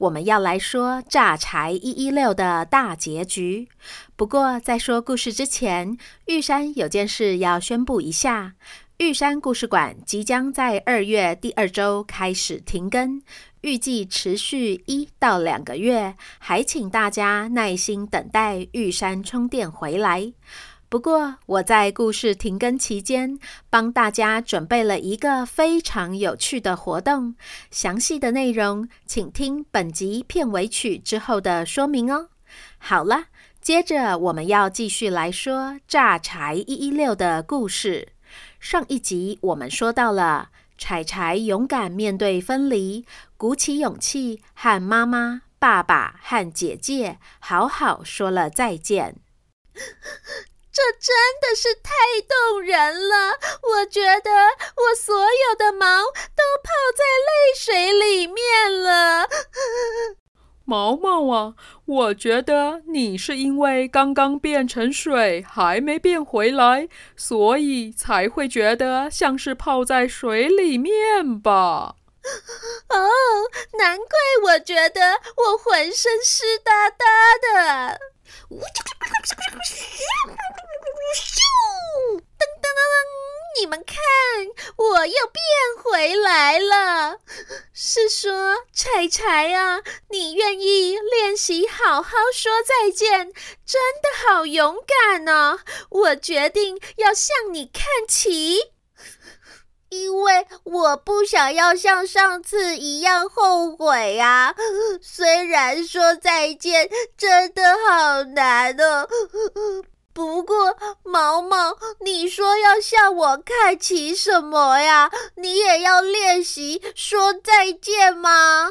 我们要来说炸柴一一六的大结局。不过，在说故事之前，玉山有件事要宣布一下：玉山故事馆即将在二月第二周开始停更，预计持续一到两个月，还请大家耐心等待玉山充电回来。不过，我在故事停更期间，帮大家准备了一个非常有趣的活动。详细的内容，请听本集片尾曲之后的说明哦。好了，接着我们要继续来说榨柴一一六的故事。上一集我们说到了柴柴勇敢面对分离，鼓起勇气和妈妈、爸爸和姐姐好好说了再见。这真的是太动人了！我觉得我所有的毛都泡在泪水里面了。毛毛啊，我觉得你是因为刚刚变成水，还没变回来，所以才会觉得像是泡在水里面吧？哦，难怪我觉得我浑身湿哒哒的。呜啾啾啾啾咻！噔噔噔噔！你们看，我又变回来了。是说，柴柴啊，你愿意练习好好说再见，真的好勇敢哦！我决定要向你看齐。因为我不想要像上次一样后悔呀。虽然说再见真的好难哦，不过毛毛，你说要向我看齐什么呀？你也要练习说再见吗？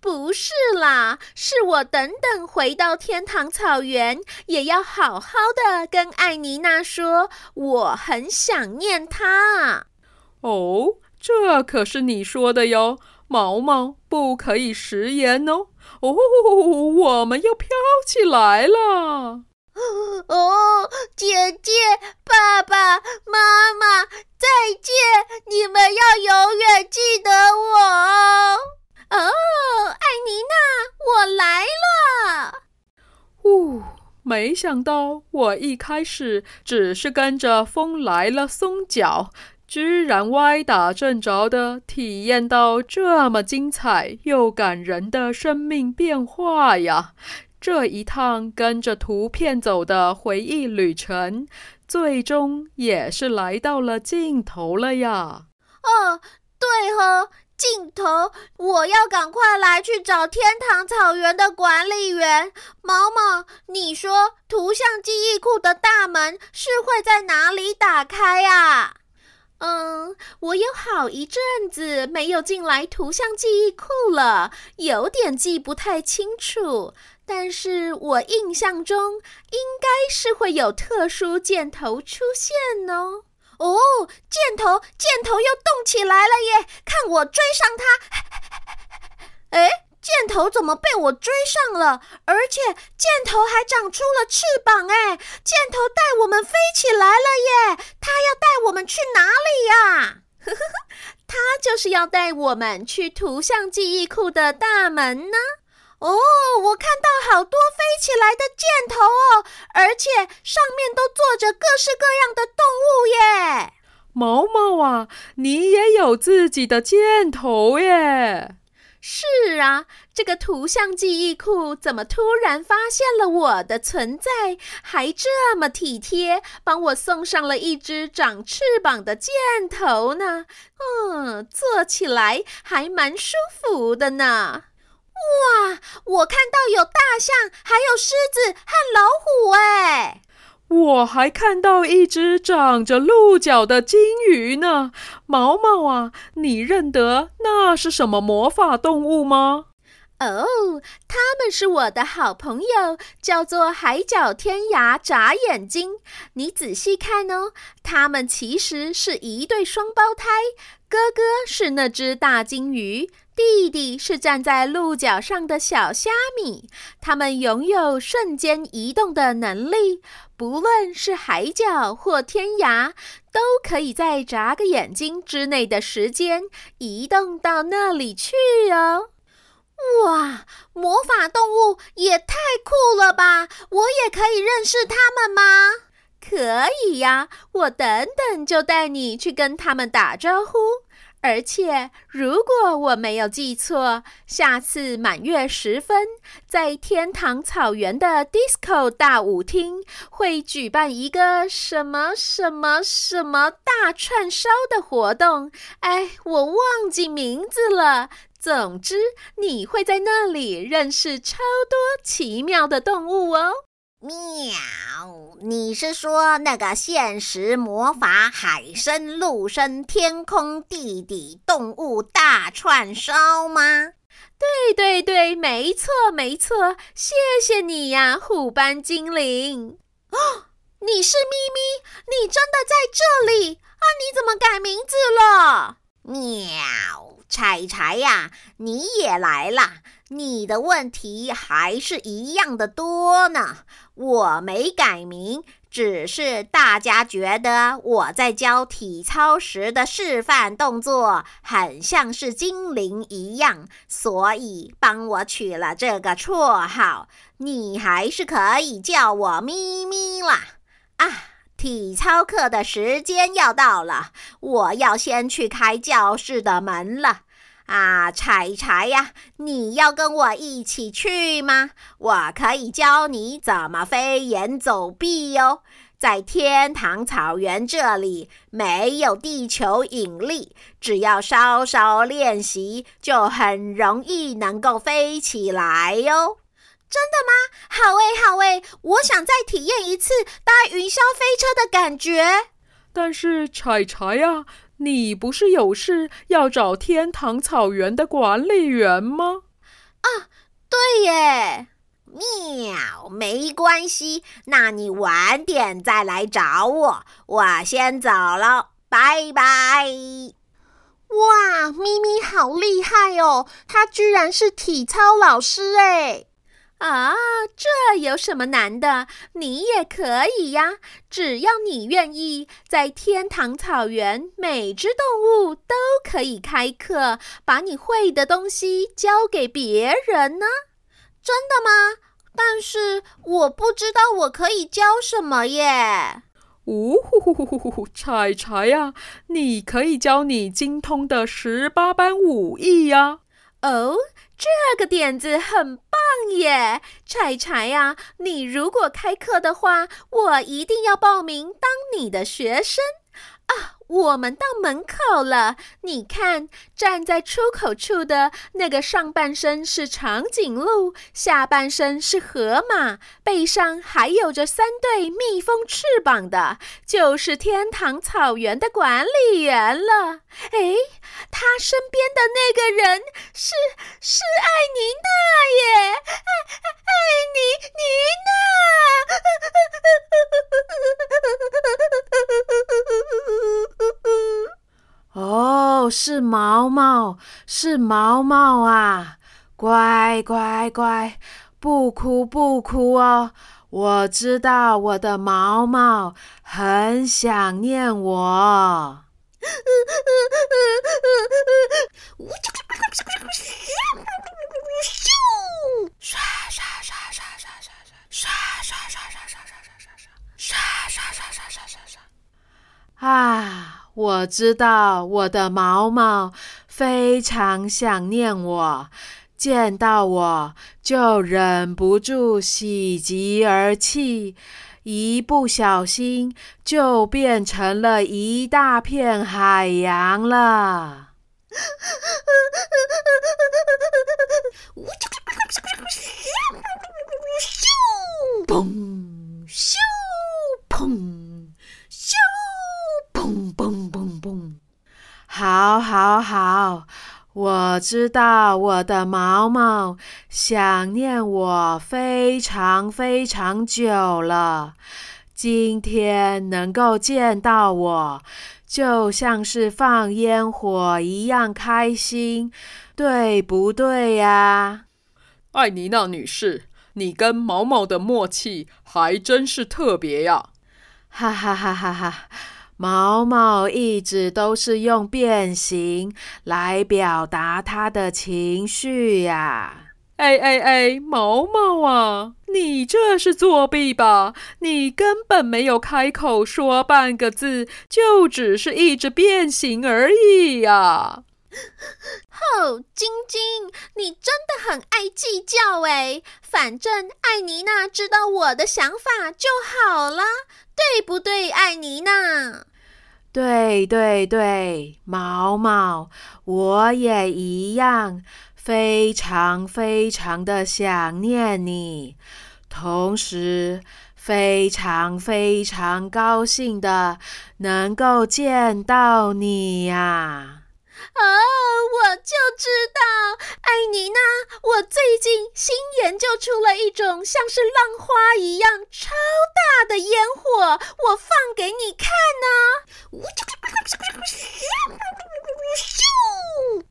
不是啦，是我等等回到天堂草原，也要好好的跟艾妮娜说，我很想念她。哦，这可是你说的哟，毛毛不可以食言哦。哦，我们要飘起来了。哦，姐姐、爸爸妈妈，再见！你们要永远记得我哦。哦，艾妮娜，我来了。呜，没想到我一开始只是跟着风来了松脚。居然歪打正着的体验到这么精彩又感人的生命变化呀！这一趟跟着图片走的回忆旅程，最终也是来到了尽头了呀！哦，对哦，尽头！我要赶快来去找天堂草原的管理员毛毛。你说图像记忆库的大门是会在哪里打开呀？嗯，我有好一阵子没有进来图像记忆库了，有点记不太清楚。但是我印象中应该是会有特殊箭头出现哦。哦，箭头，箭头又动起来了耶！看我追上它。诶。箭头怎么被我追上了？而且箭头还长出了翅膀哎！箭头带我们飞起来了耶！它要带我们去哪里呀？呵呵呵，它就是要带我们去图像记忆库的大门呢。哦，我看到好多飞起来的箭头哦，而且上面都坐着各式各样的动物耶。毛毛啊，你也有自己的箭头耶？是啊，这个图像记忆库怎么突然发现了我的存在，还这么体贴，帮我送上了一只长翅膀的箭头呢？嗯，做起来还蛮舒服的呢。哇，我看到有大象，还有狮子和老虎哎。我还看到一只长着鹿角的金鱼呢，毛毛啊，你认得那是什么魔法动物吗？哦，他们是我的好朋友，叫做海角天涯眨眼睛。你仔细看哦，他们其实是一对双胞胎，哥哥是那只大金鱼。弟弟是站在鹿角上的小虾米，他们拥有瞬间移动的能力，不论是海角或天涯，都可以在眨个眼睛之内的时间移动到那里去哦。哇，魔法动物也太酷了吧！我也可以认识它们吗？可以呀，我等等就带你去跟他们打招呼。而且，如果我没有记错，下次满月时分，在天堂草原的 Disco 大舞厅会举办一个什么什么什么大串烧的活动。哎，我忘记名字了。总之，你会在那里认识超多奇妙的动物哦。喵，你是说那个现实魔法海参陆生天空地底动物大串烧吗？对对对，没错没错，谢谢你呀，虎斑精灵。哦，你是咪咪，你真的在这里啊？你怎么改名字了？喵，柴柴呀，你也来了。你的问题还是一样的多呢。我没改名，只是大家觉得我在教体操时的示范动作很像是精灵一样，所以帮我取了这个绰号。你还是可以叫我咪咪啦。啊，体操课的时间要到了，我要先去开教室的门了。啊，柴柴呀，你要跟我一起去吗？我可以教你怎么飞檐走壁哟。在天堂草原这里，没有地球引力，只要稍稍练习，就很容易能够飞起来哟。真的吗？好诶，好诶，我想再体验一次搭云霄飞车的感觉。但是柴柴呀。你不是有事要找天堂草原的管理员吗？啊，对耶！喵，没关系，那你晚点再来找我，我先走了，拜拜。哇，咪咪好厉害哦，他居然是体操老师哎！啊，这有什么难的？你也可以呀，只要你愿意，在天堂草原，每只动物都可以开课，把你会的东西教给别人呢。真的吗？但是我不知道我可以教什么耶。呜呼呼呼呼呼，柴柴呀，你可以教你精通的十八般武艺呀。哦。这个点子很棒耶，柴柴呀！你如果开课的话，我一定要报名当你的学生啊！我们到门口了，你看，站在出口处的那个上半身是长颈鹿，下半身是河马，背上还有着三对蜜蜂翅膀的，就是天堂草原的管理员了。哎，他身边的那个人是是艾妮娜是毛毛，是毛毛啊！乖乖乖，不哭不哭哦。我知道我的毛毛很想念我。咻！刷刷刷刷。沙沙沙沙沙沙沙沙沙沙沙沙沙沙。啊，我知道我的毛毛非常想念我，见到我就忍不住喜极而泣。一不小心就变成了一大片海洋了。咻砰咻砰砰砰砰砰！好，好，好。我知道我的毛毛想念我非常非常久了，今天能够见到我，就像是放烟火一样开心，对不对呀？艾妮娜女士，你跟毛毛的默契还真是特别呀！哈哈哈哈哈哈。毛毛一直都是用变形来表达他的情绪呀！哎哎哎，毛毛啊，你这是作弊吧？你根本没有开口说半个字，就只是一直变形而已呀！哦，晶晶，你真的很爱计较哎！反正艾妮娜知道我的想法就好了。对不对，艾妮娜？对对对，毛毛，我也一样，非常非常的想念你，同时非常非常高兴的能够见到你呀。哦我就知道，艾妮娜，我最近新研究出了一种像是浪花一样超大的烟火，我放给你看呢。咻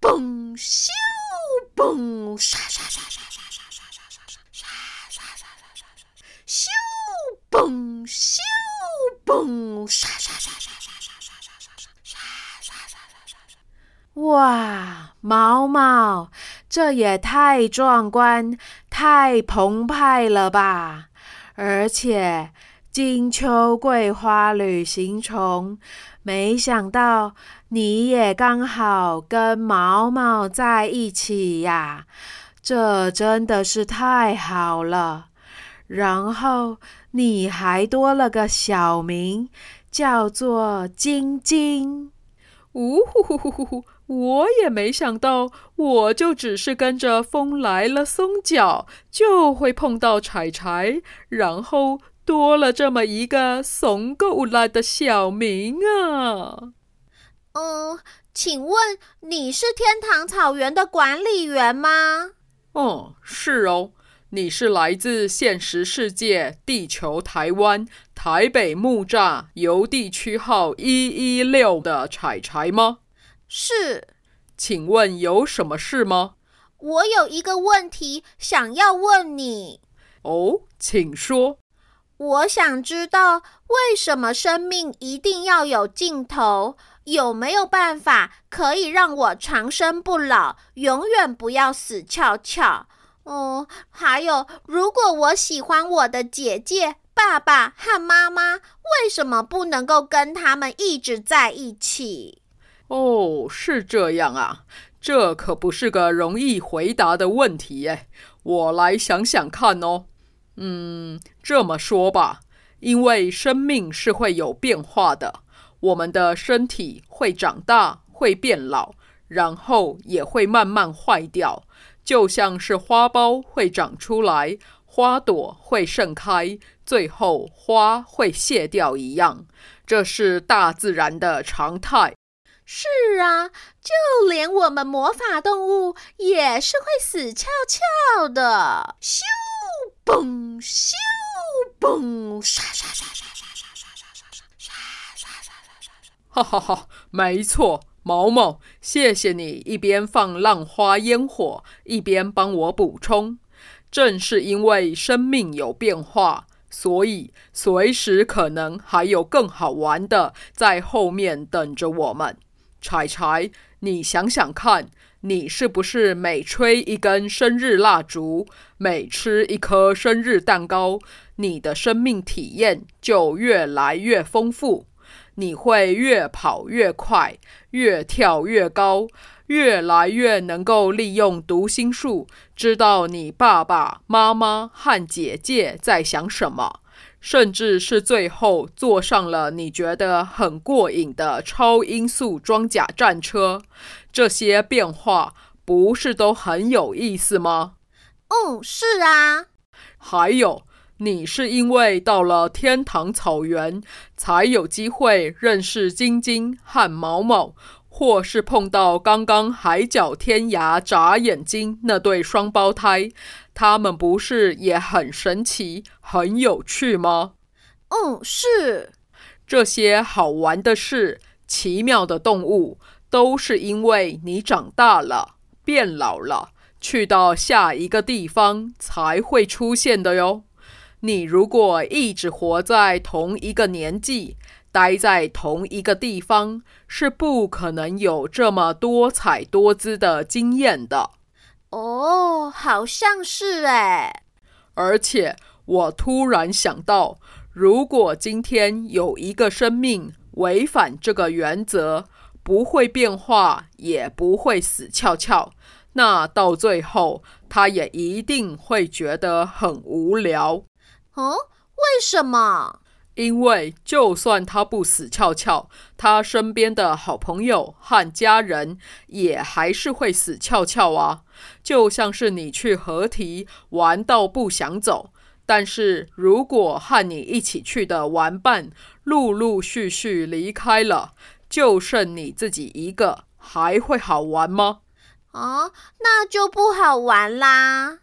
嘣咻嘣，沙沙沙沙沙沙沙沙沙沙沙沙沙沙沙，咻嘣咻嘣，沙沙沙沙沙沙沙沙沙沙沙沙沙。哇，毛毛，这也太壮观、太澎湃了吧！而且，金秋桂花旅行虫，没想到你也刚好跟毛毛在一起呀，这真的是太好了。然后你还多了个小名，叫做晶晶。呜呼呼呼呼呼！我也没想到，我就只是跟着风来了松脚，就会碰到柴柴，然后多了这么一个怂够了的小名啊！嗯，请问你是天堂草原的管理员吗？哦，是哦。你是来自现实世界地球台湾台北木栅邮地区号一一六的柴柴吗？是。请问有什么事吗？我有一个问题想要问你。哦，请说。我想知道为什么生命一定要有尽头？有没有办法可以让我长生不老，永远不要死翘翘？哦，还有，如果我喜欢我的姐姐、爸爸和妈妈，为什么不能够跟他们一直在一起？哦，是这样啊，这可不是个容易回答的问题耶。我来想想看哦。嗯，这么说吧，因为生命是会有变化的，我们的身体会长大，会变老，然后也会慢慢坏掉。就像是花苞会长出来，花朵会盛开，最后花会谢掉一样，这是大自然的常态。是啊，就连我们魔法动物也是会死翘翘的。咻嘣咻嘣，沙沙沙沙沙沙沙沙沙沙沙沙沙沙。哈哈哈，没错。毛毛，谢谢你一边放浪花烟火，一边帮我补充。正是因为生命有变化，所以随时可能还有更好玩的在后面等着我们。柴柴，你想想看，你是不是每吹一根生日蜡烛，每吃一颗生日蛋糕，你的生命体验就越来越丰富？你会越跑越快，越跳越高，越来越能够利用读心术，知道你爸爸妈妈和姐姐在想什么。甚至是最后坐上了你觉得很过瘾的超音速装甲战车，这些变化不是都很有意思吗？哦，是啊。还有，你是因为到了天堂草原，才有机会认识晶晶和毛毛，或是碰到刚刚海角天涯眨眼睛那对双胞胎。他们不是也很神奇、很有趣吗？嗯，是。这些好玩的事、奇妙的动物，都是因为你长大了、变老了，去到下一个地方才会出现的哟。你如果一直活在同一个年纪，待在同一个地方，是不可能有这么多彩多姿的经验的。哦，好像是哎。而且我突然想到，如果今天有一个生命违反这个原则，不会变化，也不会死翘翘，那到最后，他也一定会觉得很无聊。哦，为什么？因为就算他不死翘翘，他身边的好朋友和家人也还是会死翘翘啊。就像是你去河堤玩到不想走，但是如果和你一起去的玩伴陆陆续续离开了，就剩你自己一个，还会好玩吗？哦，那就不好玩啦。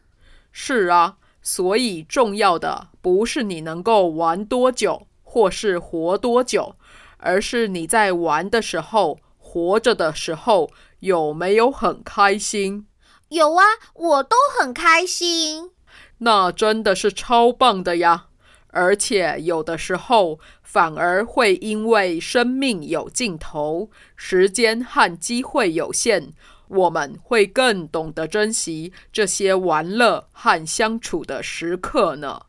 是啊。所以，重要的不是你能够玩多久，或是活多久，而是你在玩的时候、活着的时候有没有很开心？有啊，我都很开心。那真的是超棒的呀！而且有的时候反而会因为生命有尽头，时间和机会有限。我们会更懂得珍惜这些玩乐和相处的时刻呢。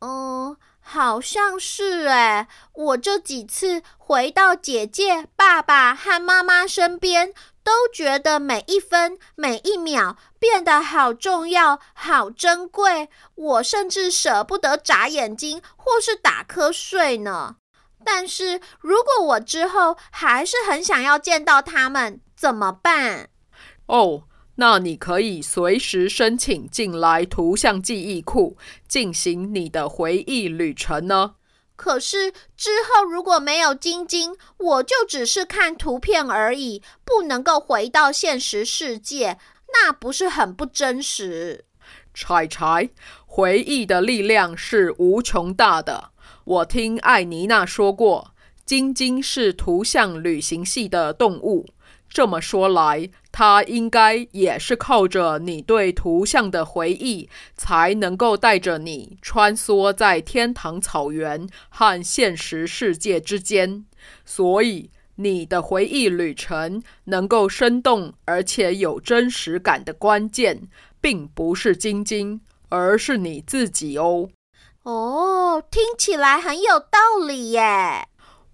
嗯，好像是哎。我这几次回到姐姐、爸爸和妈妈身边，都觉得每一分每一秒变得好重要、好珍贵。我甚至舍不得眨眼睛或是打瞌睡呢。但是如果我之后还是很想要见到他们，怎么办？哦，那你可以随时申请进来图像记忆库，进行你的回忆旅程呢。可是之后如果没有晶晶，我就只是看图片而已，不能够回到现实世界，那不是很不真实？柴柴，回忆的力量是无穷大的。我听艾妮娜说过，晶晶是图像旅行系的动物。这么说来，他应该也是靠着你对图像的回忆，才能够带着你穿梭在天堂草原和现实世界之间。所以，你的回忆旅程能够生动而且有真实感的关键，并不是晶晶，而是你自己哦。哦，听起来很有道理耶。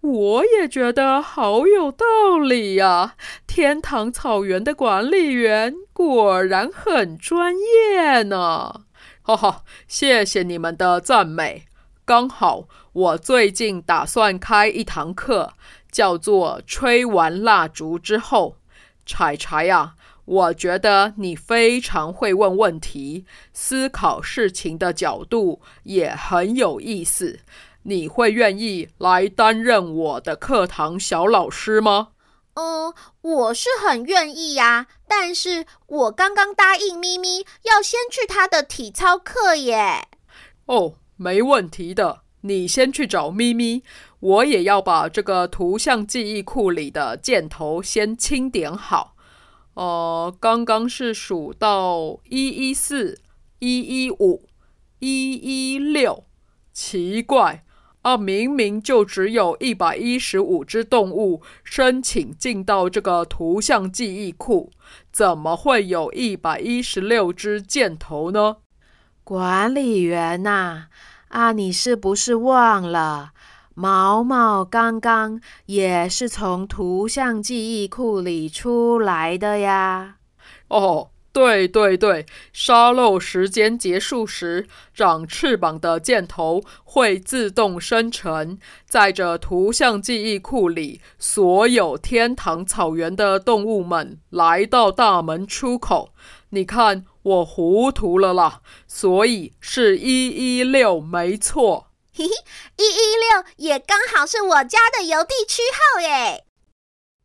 我也觉得好有道理呀！天堂草原的管理员果然很专业呢。哈哈，谢谢你们的赞美。刚好我最近打算开一堂课，叫做“吹完蜡烛之后”。柴柴呀，我觉得你非常会问问题，思考事情的角度也很有意思。你会愿意来担任我的课堂小老师吗？嗯，我是很愿意呀，但是我刚刚答应咪咪要先去他的体操课耶。哦，没问题的，你先去找咪咪，我也要把这个图像记忆库里的箭头先清点好。呃，刚刚是数到一一四、一一五、一一六，奇怪。啊，明明就只有一百一十五只动物申请进到这个图像记忆库，怎么会有一百一十六只箭头呢？管理员呐，啊，你是不是忘了，毛毛刚刚也是从图像记忆库里出来的呀？哦。对对对，沙漏时间结束时，长翅膀的箭头会自动生成，载着图像记忆库里所有天堂草原的动物们来到大门出口。你看，我糊涂了啦，所以是一一六，没错。嘿嘿，一一六也刚好是我家的邮递区号耶。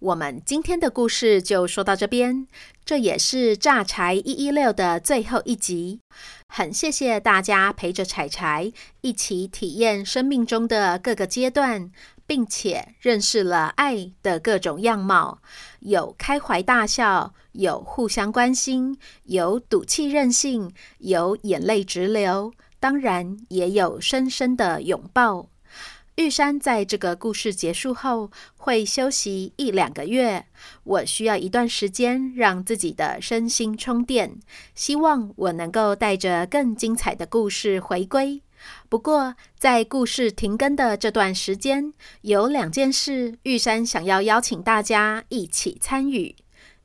我们今天的故事就说到这边，这也是榨柴一一六的最后一集。很谢谢大家陪着柴柴一起体验生命中的各个阶段。并且认识了爱的各种样貌，有开怀大笑，有互相关心，有赌气任性，有眼泪直流，当然也有深深的拥抱。玉山在这个故事结束后会休息一两个月，我需要一段时间让自己的身心充电，希望我能够带着更精彩的故事回归。不过，在故事停更的这段时间，有两件事，玉山想要邀请大家一起参与。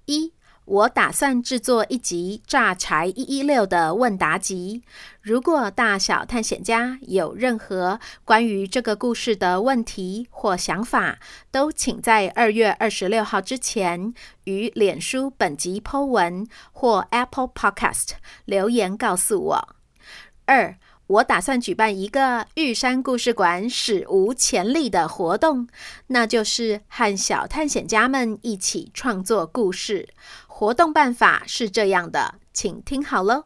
一，我打算制作一集《炸柴一一六》的问答集。如果大小探险家有任何关于这个故事的问题或想法，都请在二月二十六号之前于脸书本集 Po 文或 Apple Podcast 留言告诉我。二。我打算举办一个玉山故事馆史无前例的活动，那就是和小探险家们一起创作故事。活动办法是这样的，请听好喽。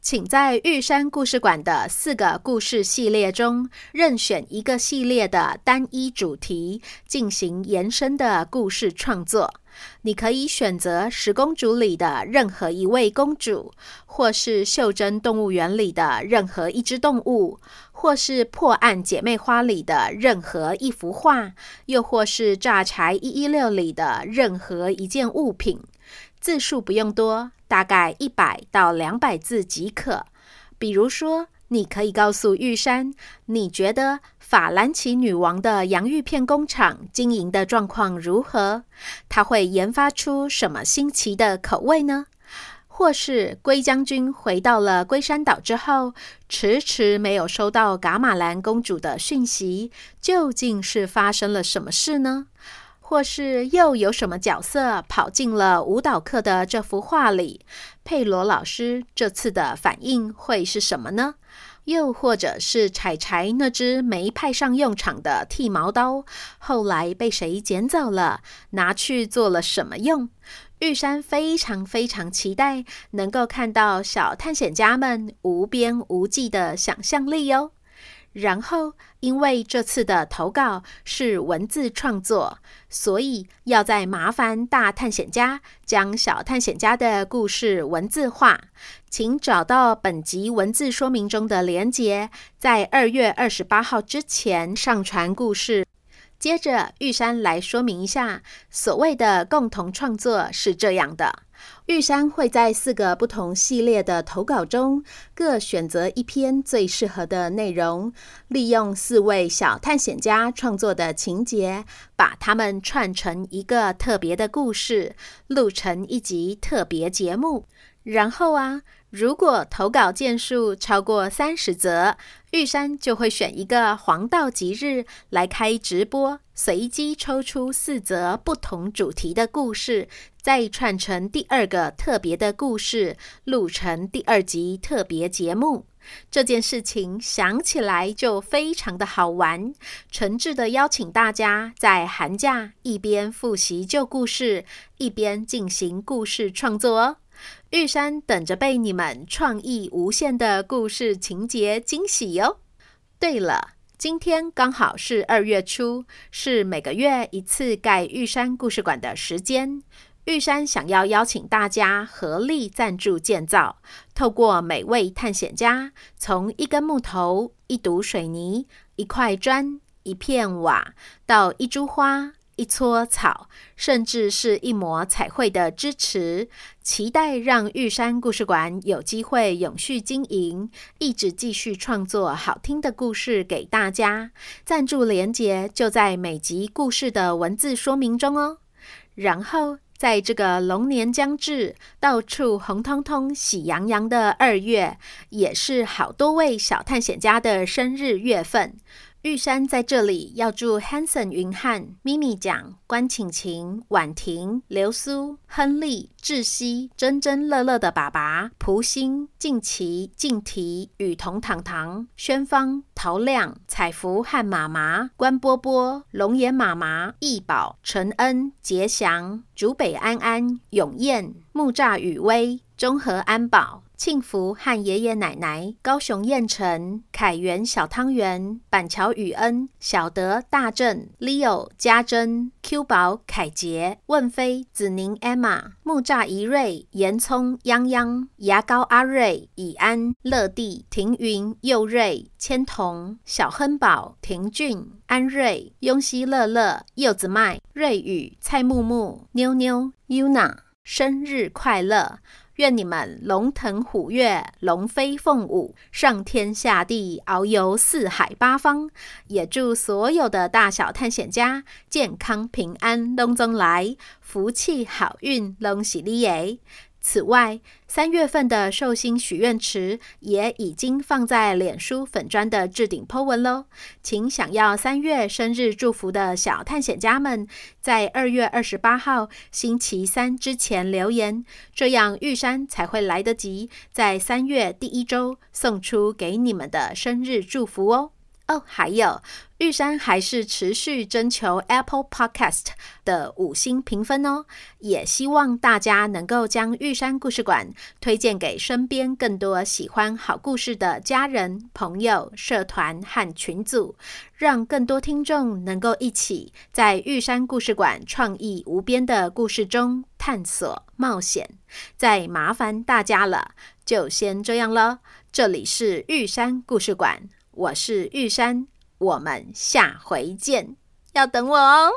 请在玉山故事馆的四个故事系列中，任选一个系列的单一主题，进行延伸的故事创作。你可以选择十公主里的任何一位公主，或是袖珍动物园里的任何一只动物，或是破案姐妹花里的任何一幅画，又或是炸柴一一六里的任何一件物品。字数不用多，大概一百到两百字即可。比如说，你可以告诉玉山，你觉得法兰奇女王的洋芋片工厂经营的状况如何？她会研发出什么新奇的口味呢？或是龟将军回到了龟山岛之后，迟迟没有收到噶玛兰公主的讯息，究竟是发生了什么事呢？或是又有什么角色跑进了舞蹈课的这幅画里？佩罗老师这次的反应会是什么呢？又或者是柴柴那只没派上用场的剃毛刀，后来被谁捡走了，拿去做了什么用？玉山非常非常期待能够看到小探险家们无边无际的想象力哟。然后，因为这次的投稿是文字创作，所以要再麻烦大探险家将小探险家的故事文字化。请找到本集文字说明中的连结，在二月二十八号之前上传故事。接着，玉山来说明一下，所谓的共同创作是这样的。玉山会在四个不同系列的投稿中，各选择一篇最适合的内容，利用四位小探险家创作的情节，把它们串成一个特别的故事，录成一集特别节目。然后啊，如果投稿件数超过三十则，玉山就会选一个黄道吉日来开直播，随机抽出四则不同主题的故事，再串成第二个特别的故事，录成第二集特别节目。这件事情想起来就非常的好玩，诚挚的邀请大家在寒假一边复习旧故事，一边进行故事创作哦。玉山等着被你们创意无限的故事情节惊喜哟！对了，今天刚好是二月初，是每个月一次盖玉山故事馆的时间。玉山想要邀请大家合力赞助建造，透过每位探险家从一根木头、一堵水泥、一块砖、一片瓦，到一株花、一撮草，甚至是一抹彩绘的支持，期待让玉山故事馆有机会永续经营，一直继续创作好听的故事给大家。赞助连结就在每集故事的文字说明中哦。然后。在这个龙年将至、到处红彤彤、喜洋洋的二月，也是好多位小探险家的生日月份。玉山在这里要祝 Hanson 云汉、咪咪酱、关晴晴、婉婷、流苏、亨利、志熙、真真乐乐的爸爸、蒲星、静琪、静提、雨桐、糖糖、宣芳、陶亮、彩福和妈妈、关波波、龙岩妈妈、易宝、陈恩、杰祥、竹北安安、永燕、木栅雨薇、中和安保。庆福和爷爷奶奶，高雄燕城、凯源小汤圆、板桥雨恩、小德大正、Leo 家珍、Q 宝凯杰、问飞子宁 Emma、木栅怡瑞、严聪泱泱、牙膏阿瑞、以安乐蒂、庭云佑瑞、千童、小亨宝、庭俊、安瑞、雍熙乐乐、柚子麦、瑞宇、蔡木木、妞妞、Yuna，生日快乐！愿你们龙腾虎跃，龙飞凤舞，上天下地，遨游四海八方。也祝所有的大小探险家健康平安，龙中来，福气好运，龙喜利耶。此外，三月份的寿星许愿池也已经放在脸书粉砖的置顶 po 文喽，请想要三月生日祝福的小探险家们，在二月二十八号星期三之前留言，这样玉山才会来得及在三月第一周送出给你们的生日祝福哦。哦，还有，玉山还是持续征求 Apple Podcast 的五星评分哦，也希望大家能够将玉山故事馆推荐给身边更多喜欢好故事的家人、朋友、社团和群组，让更多听众能够一起在玉山故事馆创意无边的故事中探索冒险。再麻烦大家了，就先这样了。这里是玉山故事馆。我是玉山，我们下回见，要等我哦。